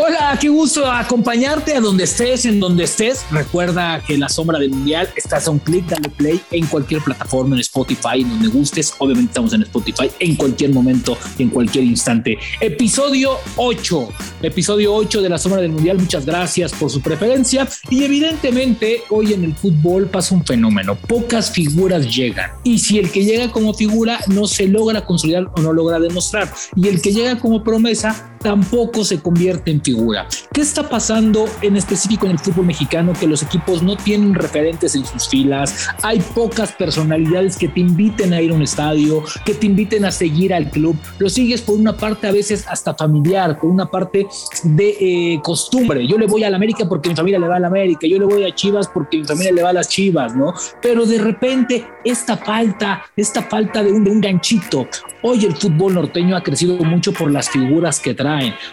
Hola, qué gusto acompañarte a donde estés, en donde estés. Recuerda que La Sombra del Mundial estás a un clic, dale play en cualquier plataforma, en Spotify, donde gustes. Obviamente estamos en Spotify en cualquier momento, en cualquier instante. Episodio 8, episodio 8 de La Sombra del Mundial. Muchas gracias por su preferencia. Y evidentemente, hoy en el fútbol pasa un fenómeno. Pocas figuras llegan. Y si el que llega como figura no se logra consolidar o no logra demostrar, y el que llega como promesa tampoco se convierte en figura. ¿Qué está pasando en específico en el fútbol mexicano? Que los equipos no tienen referentes en sus filas, hay pocas personalidades que te inviten a ir a un estadio, que te inviten a seguir al club. Lo sigues por una parte a veces hasta familiar, por una parte de eh, costumbre. Yo le voy a la América porque mi familia le va a la América, yo le voy a Chivas porque mi familia le va a las Chivas, ¿no? Pero de repente esta falta, esta falta de un, de un ganchito. Hoy el fútbol norteño ha crecido mucho por las figuras que trae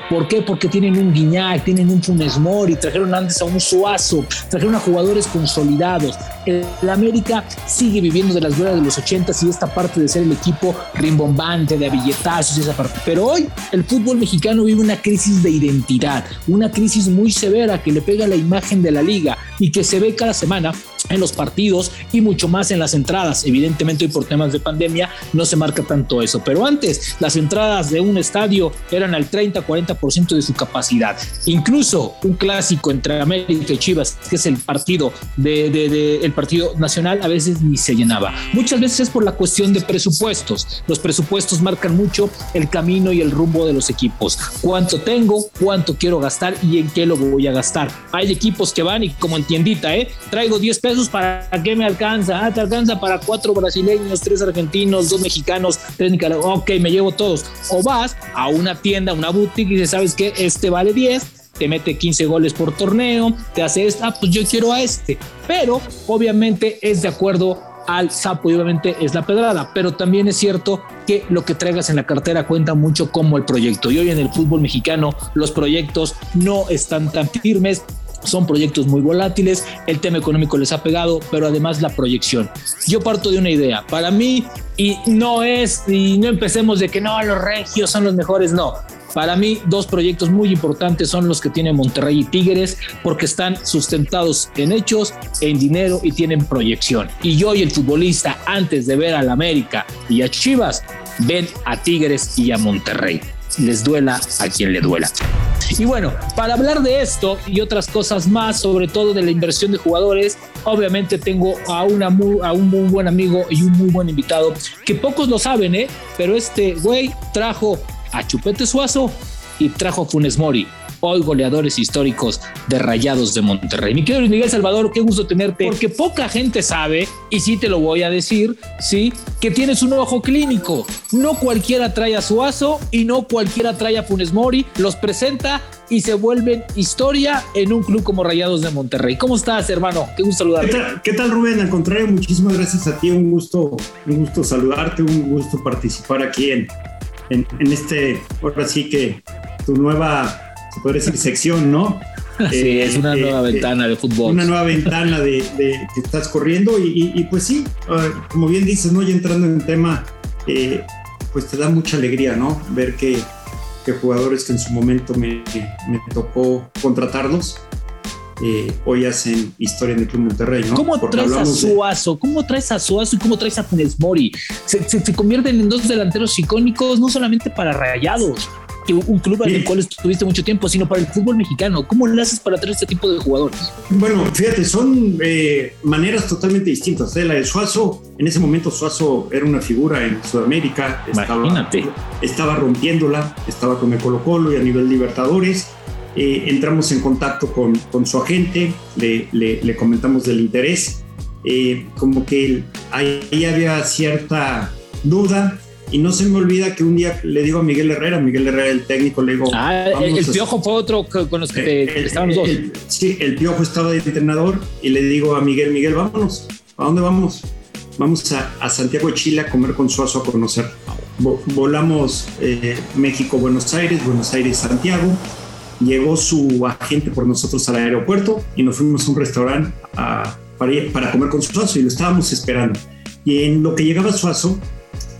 ¿Por qué? Porque tienen un Guiñac, tienen un Funes Mori, trajeron antes a un Suazo, trajeron a jugadores consolidados. El, América sigue viviendo de las glorias de los 80 y esta parte de ser el equipo rimbombante, de billetazos y esa parte. Pero hoy el fútbol mexicano vive una crisis de identidad, una crisis muy severa que le pega a la imagen de la liga y que se ve cada semana en los partidos y mucho más en las entradas. Evidentemente hoy por temas de pandemia no se marca tanto eso, pero antes las entradas de un estadio eran al 30-40% de su capacidad. Incluso un clásico entre América y Chivas, que es el partido de, el partido nacional, a veces ni se llenaba. Muchas veces es por la cuestión de presupuestos. Los presupuestos marcan mucho el camino y el rumbo de los equipos. Cuánto tengo, cuánto quiero gastar y en qué lo voy a gastar. Hay equipos que van y como en tiendita, ¿eh? traigo 10 pesos ¿para qué me alcanza? Ah, te alcanza para cuatro brasileños, tres argentinos, dos mexicanos, tres nicaragüenses. Ok, me llevo todos. O vas a una tienda, una boutique y dices, ¿sabes qué? Este vale 10, te mete 15 goles por torneo, te hace esta, ah, pues yo quiero a este. Pero obviamente es de acuerdo al sapo y obviamente es la pedrada, pero también es cierto que lo que traigas en la cartera cuenta mucho como el proyecto. Y hoy en el fútbol mexicano los proyectos no están tan firmes, son proyectos muy volátiles, el tema económico les ha pegado, pero además la proyección. Yo parto de una idea, para mí, y no es, y no empecemos de que no, los regios son los mejores, no. Para mí, dos proyectos muy importantes son los que tienen Monterrey y Tigres, porque están sustentados en hechos, en dinero y tienen proyección. Y yo y el futbolista, antes de ver al América y a Chivas, ven a Tigres y a Monterrey. Les duela a quien le duela. Y bueno, para hablar de esto y otras cosas más, sobre todo de la inversión de jugadores, obviamente tengo a, una a un muy buen amigo y un muy buen invitado, que pocos lo saben, ¿eh? Pero este güey trajo a Chupete Suazo y trajo a Funes Mori hoy goleadores históricos de Rayados de Monterrey. Mi querido Miguel Salvador, qué gusto tenerte, porque poca gente sabe, y sí te lo voy a decir, sí, que tienes un ojo clínico. No cualquiera trae a Suazo y no cualquiera trae a Funes Mori, los presenta y se vuelven historia en un club como Rayados de Monterrey. ¿Cómo estás, hermano? Qué gusto saludarte. ¿Qué tal, Rubén? Al contrario, muchísimas gracias a ti. Un gusto, un gusto saludarte, un gusto participar aquí en, en, en este, ahora sí que tu nueva se puede decir sección, ¿no? Sí, es una eh, nueva eh, ventana de fútbol. Una nueva ventana de, que estás corriendo y, pues sí, ah, como bien dices, ¿no? Ya entrando en el tema, eh, pues te da mucha alegría, ¿no? Ver que, jugadores que en su momento me, me tocó contratarlos, hoy hacen historia en el Club Monterrey, ¿no? ¿Cómo traes a Suazo? ¿Cómo traes a Suazo y cómo traes a Funes Mori? Se, se, se, convierten en dos delanteros icónicos, no solamente para Rayados, un club el cual estuviste mucho tiempo, sino para el fútbol mexicano. ¿Cómo le haces para traer este tipo de jugadores? Bueno, fíjate, son eh, maneras totalmente distintas. ¿eh? La de Suazo, en ese momento Suazo era una figura en Sudamérica. Imagínate. Estaba, estaba rompiéndola, estaba con el Colo Colo y a nivel Libertadores. Eh, entramos en contacto con, con su agente, le, le, comentamos del interés. como que ahí había cierta duda, y no se me olvida que un día le digo a Miguel Herrera, Miguel Herrera, el técnico, le digo. Ah, el, Piojo fue otro con los que eh, estaban los dos. sí, el Piojo estaba de entrenador y le digo a Miguel, Miguel, vámonos. ¿A dónde vamos? Vamos a, Santiago de Chile a comer con Suazo a conocer. volamos eh, México, Buenos Aires, Buenos Aires, Santiago. Llegó su agente por nosotros al aeropuerto y nos fuimos a un restaurante para, para comer con Suazo y lo estábamos esperando Y en lo que llegaba Suazo,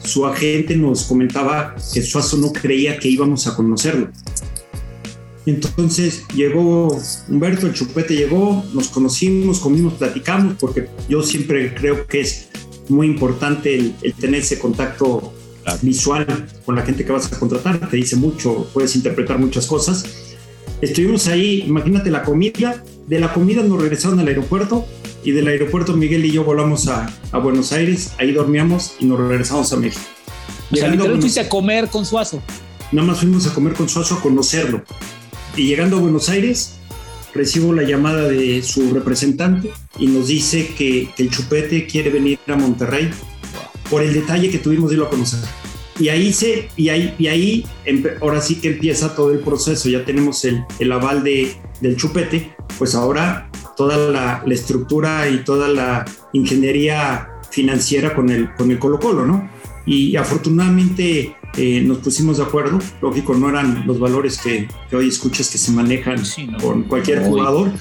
su agente nos comentaba que Suazo no creía que íbamos a conocerlo. Entonces llegó Humberto, el chupete llegó, nos conocimos, comimos, platicamos, porque yo siempre creo que es muy importante el, tener ese contacto visual con la gente que vas a contratar, te dice mucho, puedes interpretar muchas cosas. Estuvimos ahí, imagínate la comida, de la comida nos regresaron al aeropuerto y del aeropuerto Miguel y yo volamos a, a Buenos Aires, ahí dormíamos y nos regresamos a México. O sea, fuiste a comer con Suazo. Nada más fuimos a comer con Suazo a conocerlo. Y llegando a Buenos Aires, recibo la llamada de su representante y nos dice que, el Chupete quiere venir a Monterrey por el detalle que tuvimos de irlo a conocer. Y ahí, se, y ahí, y ahí ahora sí que empieza todo el proceso, ya tenemos el, el aval de, del Chupete, pues ahora toda la, la, estructura y toda la ingeniería financiera con el, con el Colo Colo, ¿no? Y afortunadamente eh, nos pusimos de acuerdo. Lógico, no eran los valores que, hoy escuchas que se manejan con cualquier jugador.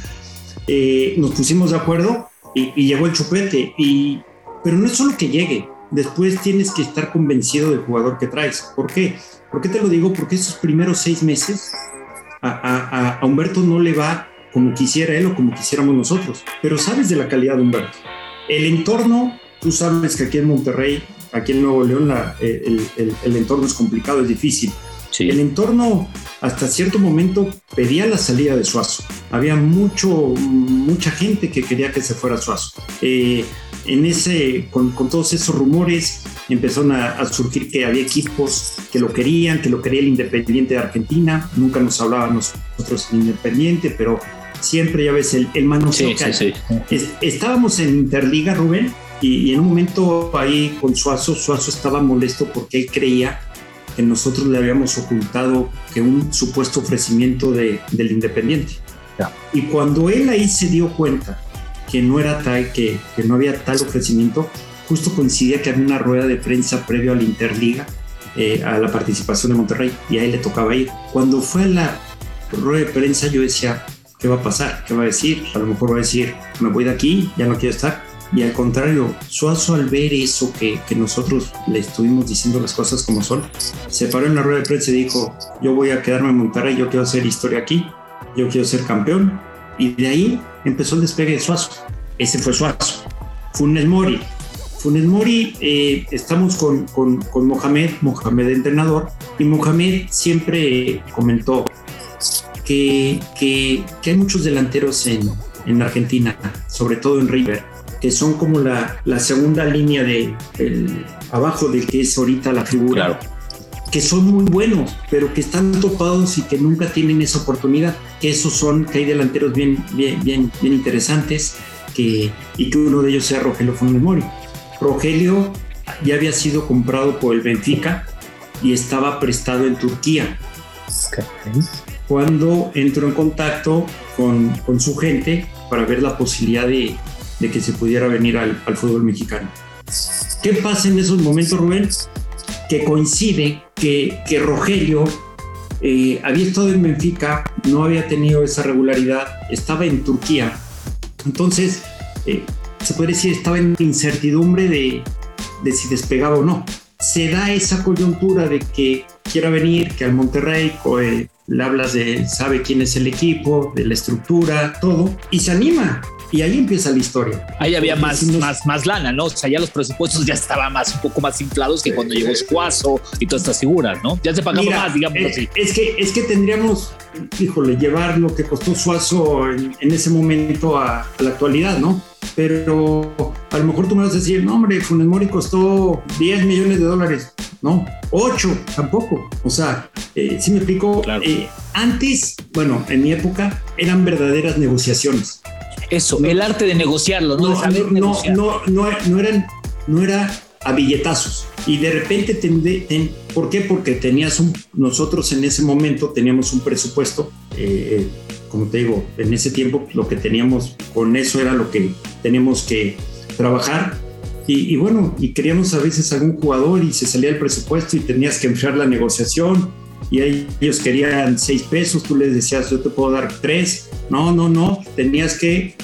Eh, nos pusimos de acuerdo y, llegó el chupete. Y, pero no es solo que llegue, después tienes que estar convencido del jugador que traes. ¿Por qué? ¿Por qué te lo digo? Porque esos primeros seis meses a, a Humberto no le va como quisiera él o como quisiéramos nosotros. Pero sabes de la calidad de Humberto. El entorno, tú sabes que aquí en Monterrey aquí en Nuevo León eh, el, entorno es complicado, es difícil. El entorno hasta cierto momento pedía la salida de Suazo. Había mucho, mucha gente que quería que se fuera Suazo. Eh, en ese, con, todos esos rumores empezaron a, surgir que había equipos que lo querían, que lo quería el Independiente de Argentina. Nunca nos hablábamos nosotros el Independiente, pero siempre ya ves el, el manoseo estábamos en Interliga, Rubén, y, en un momento ahí con Suazo, Suazo estaba molesto porque él creía que nosotros le habíamos ocultado que un supuesto ofrecimiento de, del Independiente. Y cuando él ahí se dio cuenta que no era tal, que, que, no había tal ofrecimiento, justo coincidía que había una rueda de prensa previo a la Interliga, eh, a la participación de Monterrey, y a él le tocaba ir. Cuando fue a la rueda de prensa, yo decía, ¿qué va a pasar? ¿Qué va a decir? A lo mejor va a decir, me voy de aquí, ya no quiero estar y al contrario, Suazo al ver eso que, que, nosotros le estuvimos diciendo las cosas como son, se paró en la rueda de prensa y dijo, yo voy a quedarme en Monterrey, yo quiero hacer historia aquí, yo quiero ser campeón. Y de ahí empezó el despegue de Suazo. Ese fue Suazo. Funes Mori. Funes Mori, eh, estamos con, con, con Mohamed, Mohamed entrenador, y Mohamed siempre comentó que, que, que hay muchos delanteros en, en Argentina, sobre todo en River, que son como la, la segunda línea de abajo de que es ahorita la figura. que son muy buenos, pero que están topados y que nunca tienen esa oportunidad. Que esos son, que hay delanteros bien, bien, bien, bien interesantes, que, y que uno de ellos sea Rogelio Funes Rogelio ya había sido comprado por el Benfica y estaba prestado en Turquía. Cuando entró en contacto con, con su gente para ver la posibilidad de, de que se pudiera venir al, fútbol mexicano. ¿Qué pasa en esos momentos, Rubén? Que coincide que, que Rogelio eh, había estado en Benfica, no había tenido esa regularidad, estaba en Turquía. Entonces, eh, se puede decir, estaba en incertidumbre de, de si despegaba o no. Se da esa coyuntura de que quiera venir, que al Monterrey eh, le hablas de, sabe quién es el equipo, de la estructura, todo, y se anima. Y ahí empieza la historia. Ahí había más, más, más lana, ¿no? O sea, ya los presupuestos ya estaban más, un poco más inflados que cuando llegó Escuazo y todas estas figuras, ¿no? Ya se pagaba más, digamos eh, así. Es que, es que tendríamos, híjole, llevar lo que costó Suazo en, ese momento a, la actualidad, ¿no? Pero a lo mejor tú me vas a decir, no, hombre, Funes Mori costó 10 millones de dólares. No, 8 tampoco. O sea, eh, si me explico, eh, antes, bueno, en mi época eran verdaderas negociaciones. Eso, el arte de negociarlo, ¿no? No, saber no, no, no, no, eran, no era a billetazos. Y de repente, ten, ¿por qué? Porque tenías un, nosotros en ese momento teníamos un presupuesto, eh, como te digo, en ese tiempo lo que teníamos, con eso era lo que teníamos que trabajar. Y, y, bueno, y queríamos a veces algún jugador y se salía el presupuesto y tenías que enfriar la negociación y ellos querían seis pesos, tú les decías, yo te puedo dar tres. No, no, no, tenías que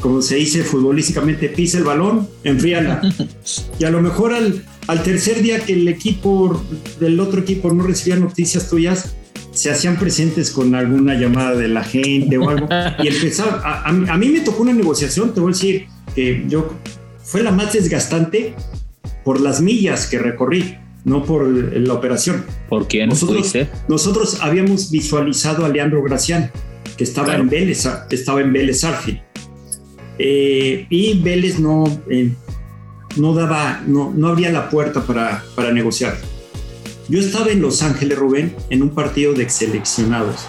como se dice futbolísticamente, pisa el balón, enfríala. y a lo mejor al, al tercer día que el equipo del otro equipo no recibía noticias tuyas, se hacían presentes con alguna llamada de la gente o algo. Y empezaba, a, a, mí me tocó una negociación, te voy a decir, que yo fue la más desgastante por las millas que recorrí, no por la operación. ¿Por quién nosotros, nosotros habíamos visualizado a Leandro Gracián, que estaba en Vélez, estaba en Vélez Arfi. Eh, y Vélez no, eh, no daba, no, no abría la puerta para, para negociar. Yo estaba en Los Ángeles, Rubén, en un partido de seleccionados.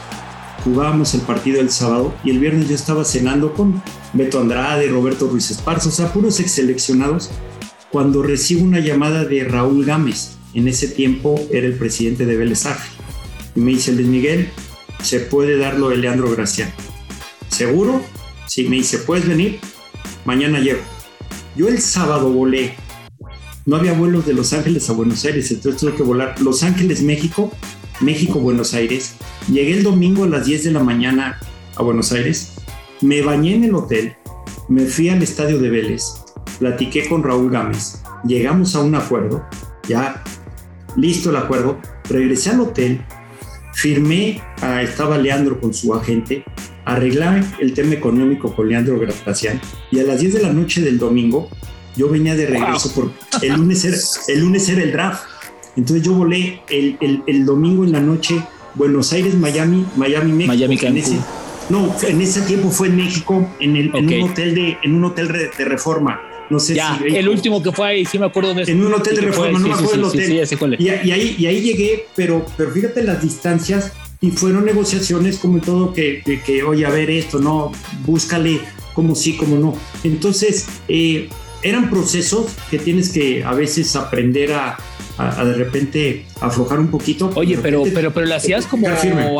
Jugábamos el partido el sábado y el viernes yo estaba cenando con Beto Andrade, Roberto Ruiz Esparza, o sea, puros ex seleccionados, cuando recibo una llamada de Raúl Gámez. En ese tiempo era el presidente de Vélez Y me dice, Luis Miguel, se puede dar lo de Leandro Gracián. ¿Seguro? Sí, me dice, ¿puedes venir? Mañana llego. Yo el sábado volé no había vuelos de Los Ángeles a Buenos Aires, entonces tuve que volar Los Ángeles, México, México, Buenos Aires. Llegué el domingo a las 10 de la mañana a Buenos Aires, me bañé en el hotel, me fui al estadio de Vélez, platiqué con Raúl Gámez, llegamos a un acuerdo, ya listo el acuerdo, regresé al hotel, firmé, estaba Leandro con su agente, arreglé el tema económico con Leandro Gracián. Y a las 10 de la noche del domingo yo venía de regreso porque el lunes, era, el lunes era el draft. Entonces yo volé el, el, el domingo en la noche Buenos Aires, Miami, Miami, México. Miami, en ese, no, en ese tiempo fue en México, en, el, en un hotel de, en un hotel de reforma. No sé ya, si el último que fue ahí, sí me acuerdo de En un hotel de reforma, no me acuerdo del hotel. y, y, ahí, y ahí llegué, pero, pero fíjate las distancias y fueron negociaciones como todo que, que, que, oye, a ver esto, no, búscale como sí, como no. Entonces, eh, eran procesos que tienes que a veces aprender a, de repente aflojar un poquito. Oye, pero, pero, pero le hacías como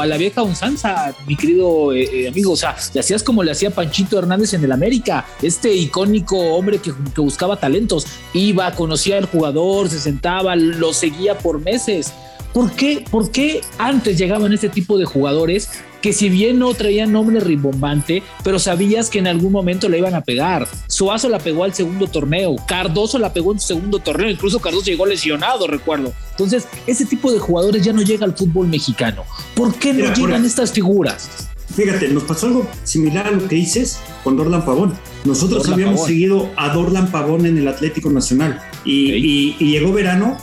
a la vieja unsanza, mi querido eh, eh, amigo. O sea, le hacías como le hacía Panchito Hernández en el América, este icónico hombre que, que buscaba talentos. Iba, conocía al jugador, se sentaba, lo seguía por meses. ¿Por qué, ¿Por qué antes llegaban este tipo de jugadores que si bien no traían nombre rimbombante, pero sabías que en algún momento le iban a pegar? Suazo la pegó al segundo torneo, Cardoso la pegó en su segundo torneo, incluso Cardoso llegó lesionado, recuerdo. Entonces, ese tipo de jugadores ya no llega al fútbol mexicano. ¿Por qué no llegan estas figuras? Fíjate, nos pasó algo similar a lo que dices con Dorlan Pavón. Nosotros habíamos seguido a Dorlan Pavón en el Atlético Nacional y llegó verano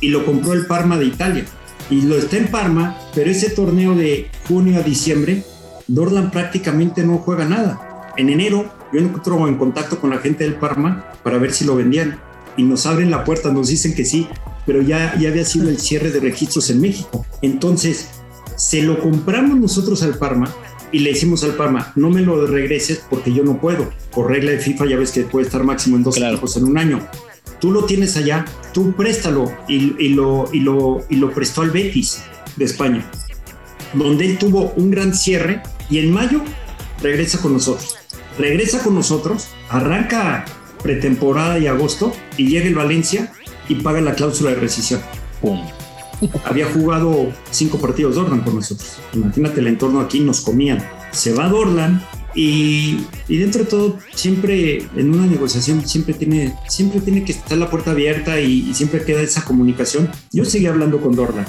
y lo compró el Parma de Italia. Y lo está en Parma, pero ese torneo de junio a diciembre, Dorlan prácticamente no juega nada. En enero yo encuentro en contacto con la gente del Parma para ver si lo vendían y nos abren la puerta, nos dicen que sí, pero ya, ya había sido el cierre de registros en México. Entonces, se lo compramos nosotros al Parma y le decimos al Parma, no me lo regreses porque yo no puedo. Por regla de FIFA ya ves que puede estar máximo en dos claro. en un año tú lo tienes allá, tú préstalo y, lo, y, lo, y lo prestó al Betis de España, donde él tuvo un gran cierre y en mayo regresa con nosotros. Regresa con nosotros, arranca pretemporada y agosto y llega el Valencia y paga la cláusula de rescisión. Había jugado cinco partidos Dorlan con nosotros. Imagínate el entorno aquí, nos comían. Se va Dorlan, y, dentro de todo, siempre en una negociación, siempre tiene, siempre tiene que estar la puerta abierta y, siempre queda esa comunicación. Yo seguía hablando con Dorlan,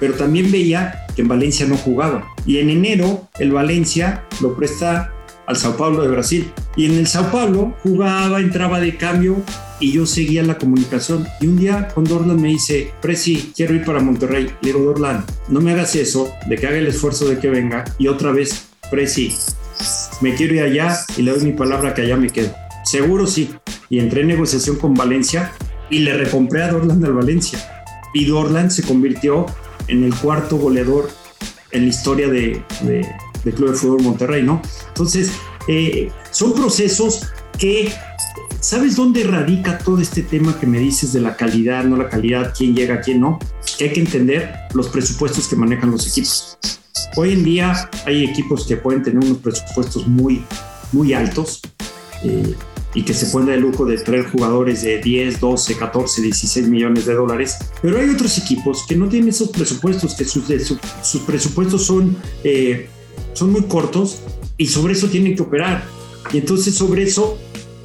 pero también veía que en Valencia no jugaba. Y en enero, el Valencia lo presta al Sao Paulo de Brasil. Y en el Sao Paulo jugaba, entraba de cambio y yo seguía la comunicación. Y un día con Dorlan me dice, Presi, quiero ir para Monterrey. Le digo, Dorlan, no me hagas eso, de que haga el esfuerzo de que venga. Y otra vez, Presi, me quiero ir allá y le doy mi palabra que allá me quedo. Seguro sí. Y entré en negociación con Valencia y le recompré a Dorland al Valencia. Y Dorland se convirtió en el cuarto goleador en la historia de, Club de Fútbol Monterrey, ¿no? Entonces, eh, son procesos que, ¿sabes dónde radica todo este tema que me dices de la calidad, no la calidad, quién llega, quién no? Que hay que entender los presupuestos que manejan los equipos. Hoy en día hay equipos que pueden tener unos presupuestos muy, muy altos eh, y que se pueden dar el lujo de traer jugadores de 10, 12, 14, 16 millones de dólares. Pero hay otros equipos que no tienen esos presupuestos, que sus, presupuestos son, eh, son muy cortos y sobre eso tienen que operar. Y entonces sobre eso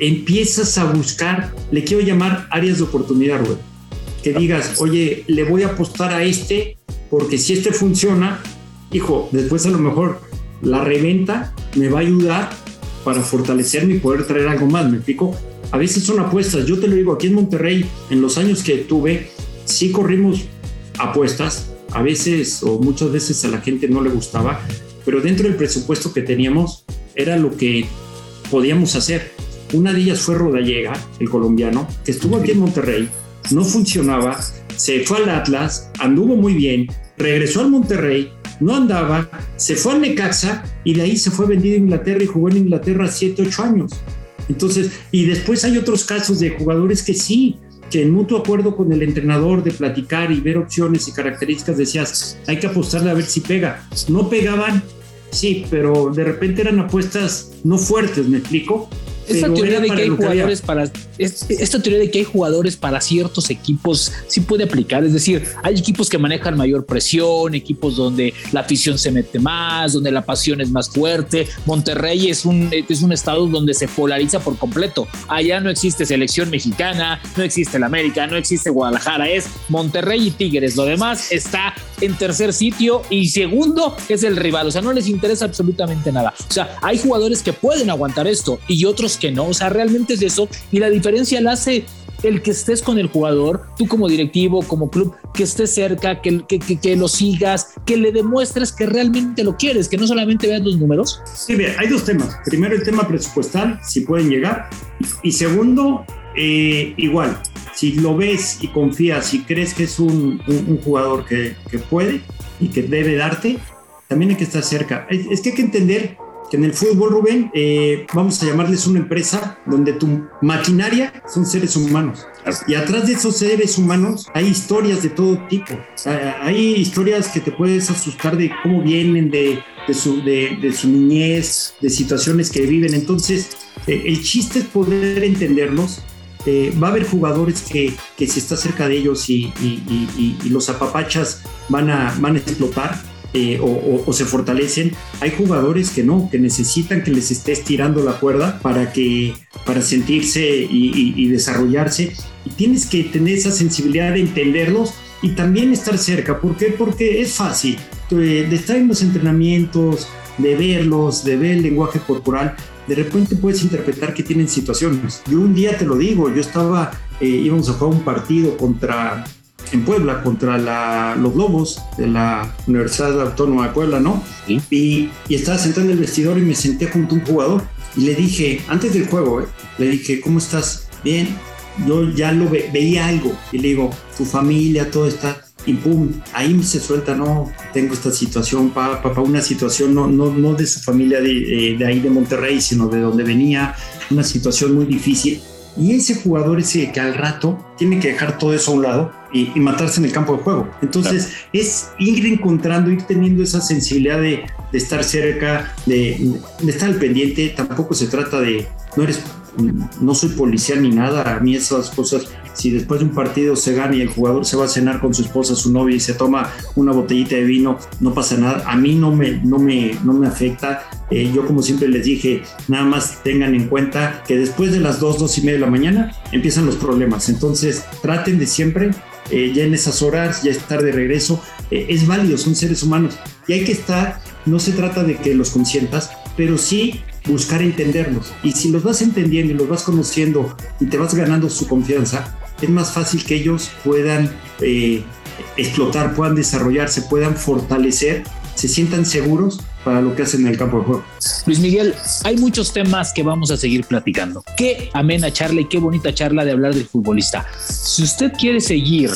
empiezas a buscar, le quiero llamar áreas de oportunidad, güey. Que digas, oye, le voy a apostar a este, porque si este funciona, hijo, después a lo mejor la reventa me va a ayudar para fortalecerme y poder traer algo más, ¿me explico? A veces son apuestas, yo te lo digo, aquí en Monterrey, en los años que tuve, sí corrimos apuestas, a veces o muchas veces a la gente no le gustaba, pero dentro del presupuesto que teníamos era lo que podíamos hacer. Una de ellas fue Rodallega, el colombiano, que estuvo aquí en Monterrey, no funcionaba, se fue al Atlas, anduvo muy bien, regresó al Monterrey, no andaba, se fue al Necaxa y de ahí se fue vendido a Inglaterra y jugó en Inglaterra 7, 8 años. Entonces, y después hay otros casos de jugadores que sí, que en mutuo acuerdo con el entrenador de platicar y ver opciones y características decías, hay que apostarle a ver si pega. No pegaban, sí, pero de repente eran apuestas no fuertes, ¿me explico? Esta teoría de que hay jugadores para esta teoría de que hay jugadores para ciertos equipos sí puede aplicar, es decir, hay equipos que manejan mayor presión, equipos donde la afición se mete más, donde la pasión es más fuerte. Monterrey es un es un estado donde se polariza por completo. Allá no existe selección mexicana, no existe el América, no existe Guadalajara, es Monterrey y Tigres. Lo demás está en tercer sitio y segundo es el rival, o sea, no les interesa absolutamente nada. O sea, hay jugadores que pueden aguantar esto y otros que no. O sea, realmente es eso. Y la diferencia la hace el que estés con el jugador, tú como directivo, como club, que estés cerca, que, que, que, lo sigas, que le demuestres que realmente lo quieres, que no solamente veas los números. Sí, bien, hay dos temas. Primero, el tema presupuestal, si pueden llegar. Y segundo, eh, igual, si lo ves y confías y crees que es un, un, jugador que, que, puede y que debe darte, también hay que estar cerca. Es, es que hay que entender en el fútbol, Rubén, eh, vamos a llamarles una empresa donde tu maquinaria son seres humanos. Y atrás de esos seres humanos hay historias de todo tipo. Hay historias que te puedes asustar de cómo vienen, de, de, su, de, su, niñez, de situaciones que viven. Entonces, eh, el chiste es poder entenderlos. Eh, va a haber jugadores que, que si estás cerca de ellos y, y, los apapachas van a, van a explotar eh, o, se fortalecen. Hay jugadores que no, que necesitan que les estés tirando la cuerda para que para sentirse y, desarrollarse. Y tienes que tener esa sensibilidad de entenderlos y también estar cerca. ¿Por qué? Porque es fácil de, estar en los entrenamientos, de verlos, de ver el lenguaje corporal. De repente puedes interpretar que tienen situaciones. Yo un día te lo digo, yo estaba, eh, íbamos a jugar un partido contra en Puebla contra los Lobos de la Universidad Autónoma de Puebla, ¿no? Y, estaba sentado en el vestidor y me senté junto a un jugador y le dije, antes del juego, eh, le dije, ¿cómo estás? Bien. Yo ya lo veía algo y le digo, tu familia, todo está. Y pum, ahí se suelta, no, tengo esta situación, papá, una situación no, no, no de su familia de, eh, de ahí de Monterrey, sino de donde venía, una situación muy difícil. Y ese jugador ese que al rato tiene que dejar todo eso a un lado y, matarse en el campo de juego. Entonces es ir encontrando, ir teniendo esa sensibilidad de, estar cerca, de, de, estar al pendiente. Tampoco se trata de, no eres no soy policía ni nada, a mí esas cosas, si después de un partido se gana y el jugador se va a cenar con su esposa, su novia y se toma una botellita de vino, no pasa nada, a mí no me, no me, no me afecta. Eh, yo como siempre les dije, nada más tengan en cuenta que después de las 2, 2 y media de la mañana empiezan los problemas, entonces traten de siempre, eh, ya en esas horas, ya estar de regreso, eh, es válido, son seres humanos y hay que estar, no se trata de que los consientas, pero sí buscar entenderlos. Y si los vas entendiendo y los vas conociendo y te vas ganando su confianza, es más fácil que ellos puedan eh, explotar, puedan desarrollarse, puedan fortalecer, se sientan seguros para lo que hacen en el campo de juego. Luis Miguel, hay muchos temas que vamos a seguir platicando. Qué amena charla y qué bonita charla de hablar del futbolista. Si usted quiere seguir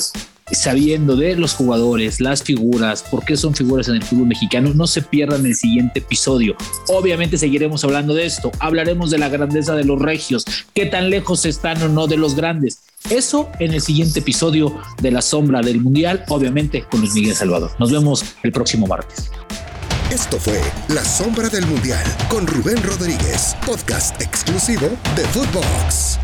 sabiendo de los jugadores, las figuras, por qué son figuras en el fútbol mexicano, no se pierdan el siguiente episodio. Obviamente seguiremos hablando de esto, hablaremos de la grandeza de los regios, qué tan lejos están o no de los grandes. Eso en el siguiente episodio de La Sombra del Mundial, obviamente con Luis Miguel Salvador. Nos vemos el próximo martes. Esto fue La Sombra del Mundial con Rubén Rodríguez, podcast exclusivo de Footbox.